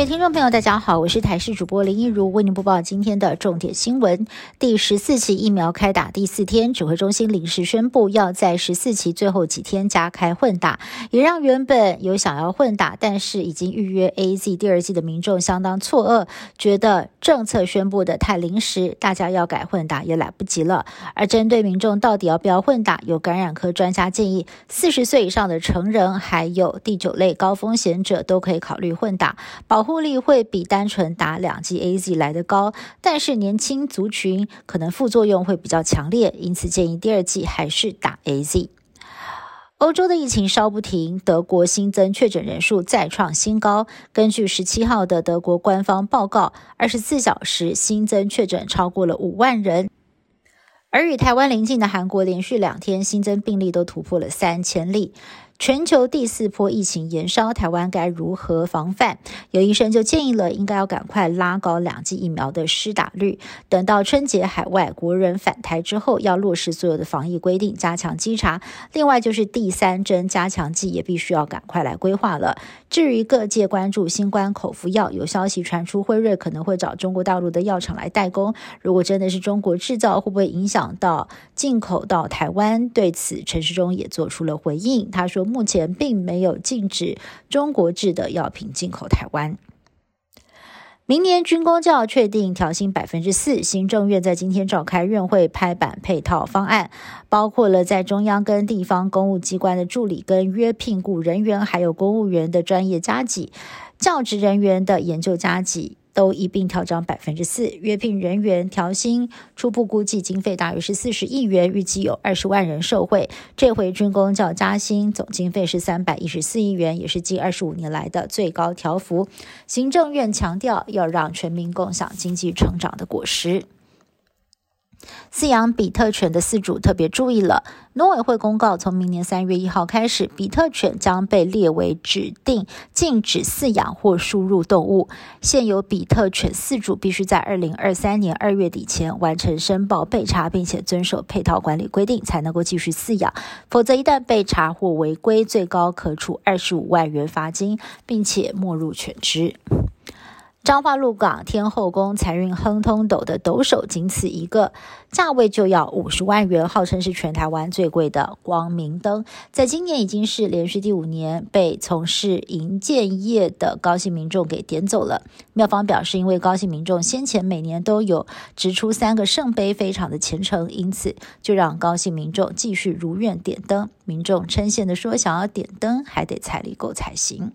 位听众朋友，大家好，我是台视主播林一如，为您播报今天的重点新闻。第十四期疫苗开打第四天，指挥中心临时宣布，要在十四期最后几天加开混打，也让原本有想要混打，但是已经预约 A Z 第二季的民众相当错愕，觉得政策宣布的太临时，大家要改混打也来不及了。而针对民众到底要不要混打，有感染科专家建议，四十岁以上的成人，还有第九类高风险者都可以考虑混打。保护力会比单纯打两剂 A Z 来得高，但是年轻族群可能副作用会比较强烈，因此建议第二剂还是打 A Z。欧洲的疫情稍不停，德国新增确诊人数再创新高。根据十七号的德国官方报告，二十四小时新增确诊超过了五万人。而与台湾邻近的韩国，连续两天新增病例都突破了三千例。全球第四波疫情延烧，台湾该如何防范？有医生就建议了，应该要赶快拉高两剂疫苗的施打率。等到春节海外国人返台之后，要落实所有的防疫规定，加强稽查。另外就是第三针加强剂也必须要赶快来规划了。至于各界关注新冠口服药，有消息传出，辉瑞可能会找中国大陆的药厂来代工。如果真的是中国制造，会不会影响到进口到台湾？对此，陈时中也做出了回应，他说。目前并没有禁止中国制的药品进口台湾。明年军工就要确定调薪百分之四，行政院在今天召开院会拍板配套方案，包括了在中央跟地方公务机关的助理跟约聘雇人员，还有公务员的专业加级、教职人员的研究加级。都一并调涨百分之四，约聘人员调薪初步估计经费大约是四十亿元，预计有二十万人受惠。这回军工较加薪，总经费是三百一十四亿元，也是近二十五年来的最高调幅。行政院强调要让全民共享经济成长的果实。饲养比特犬的饲主特别注意了，农委会公告，从明年三月一号开始，比特犬将被列为指定禁止饲养或输入动物。现有比特犬饲主必须在二零二三年二月底前完成申报备查，并且遵守配套管理规定，才能够继续饲养。否则，一旦被查或违规，最高可处二十五万元罚金，并且没入犬只。彰化鹿港天后宫财运亨通斗的斗手仅此一个，价位就要五十万元，号称是全台湾最贵的光明灯，在今年已经是连续第五年被从事营建业的高兴民众给点走了。庙方表示，因为高兴民众先前每年都有直出三个圣杯，非常的虔诚，因此就让高兴民众继续如愿点灯。民众称羡的说，想要点灯还得财力够才行。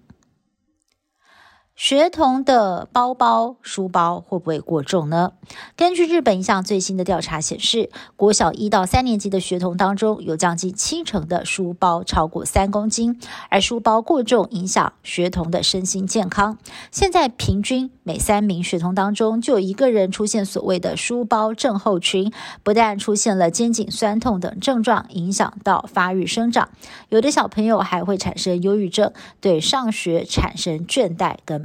学童的包包、书包会不会过重呢？根据日本一项最新的调查显示，国小一到三年级的学童当中，有将近七成的书包超过三公斤，而书包过重影响学童的身心健康。现在平均每三名学童当中就有一个人出现所谓的书包症候群，不但出现了肩颈酸痛等症状，影响到发育生长，有的小朋友还会产生忧郁症，对上学产生倦怠跟。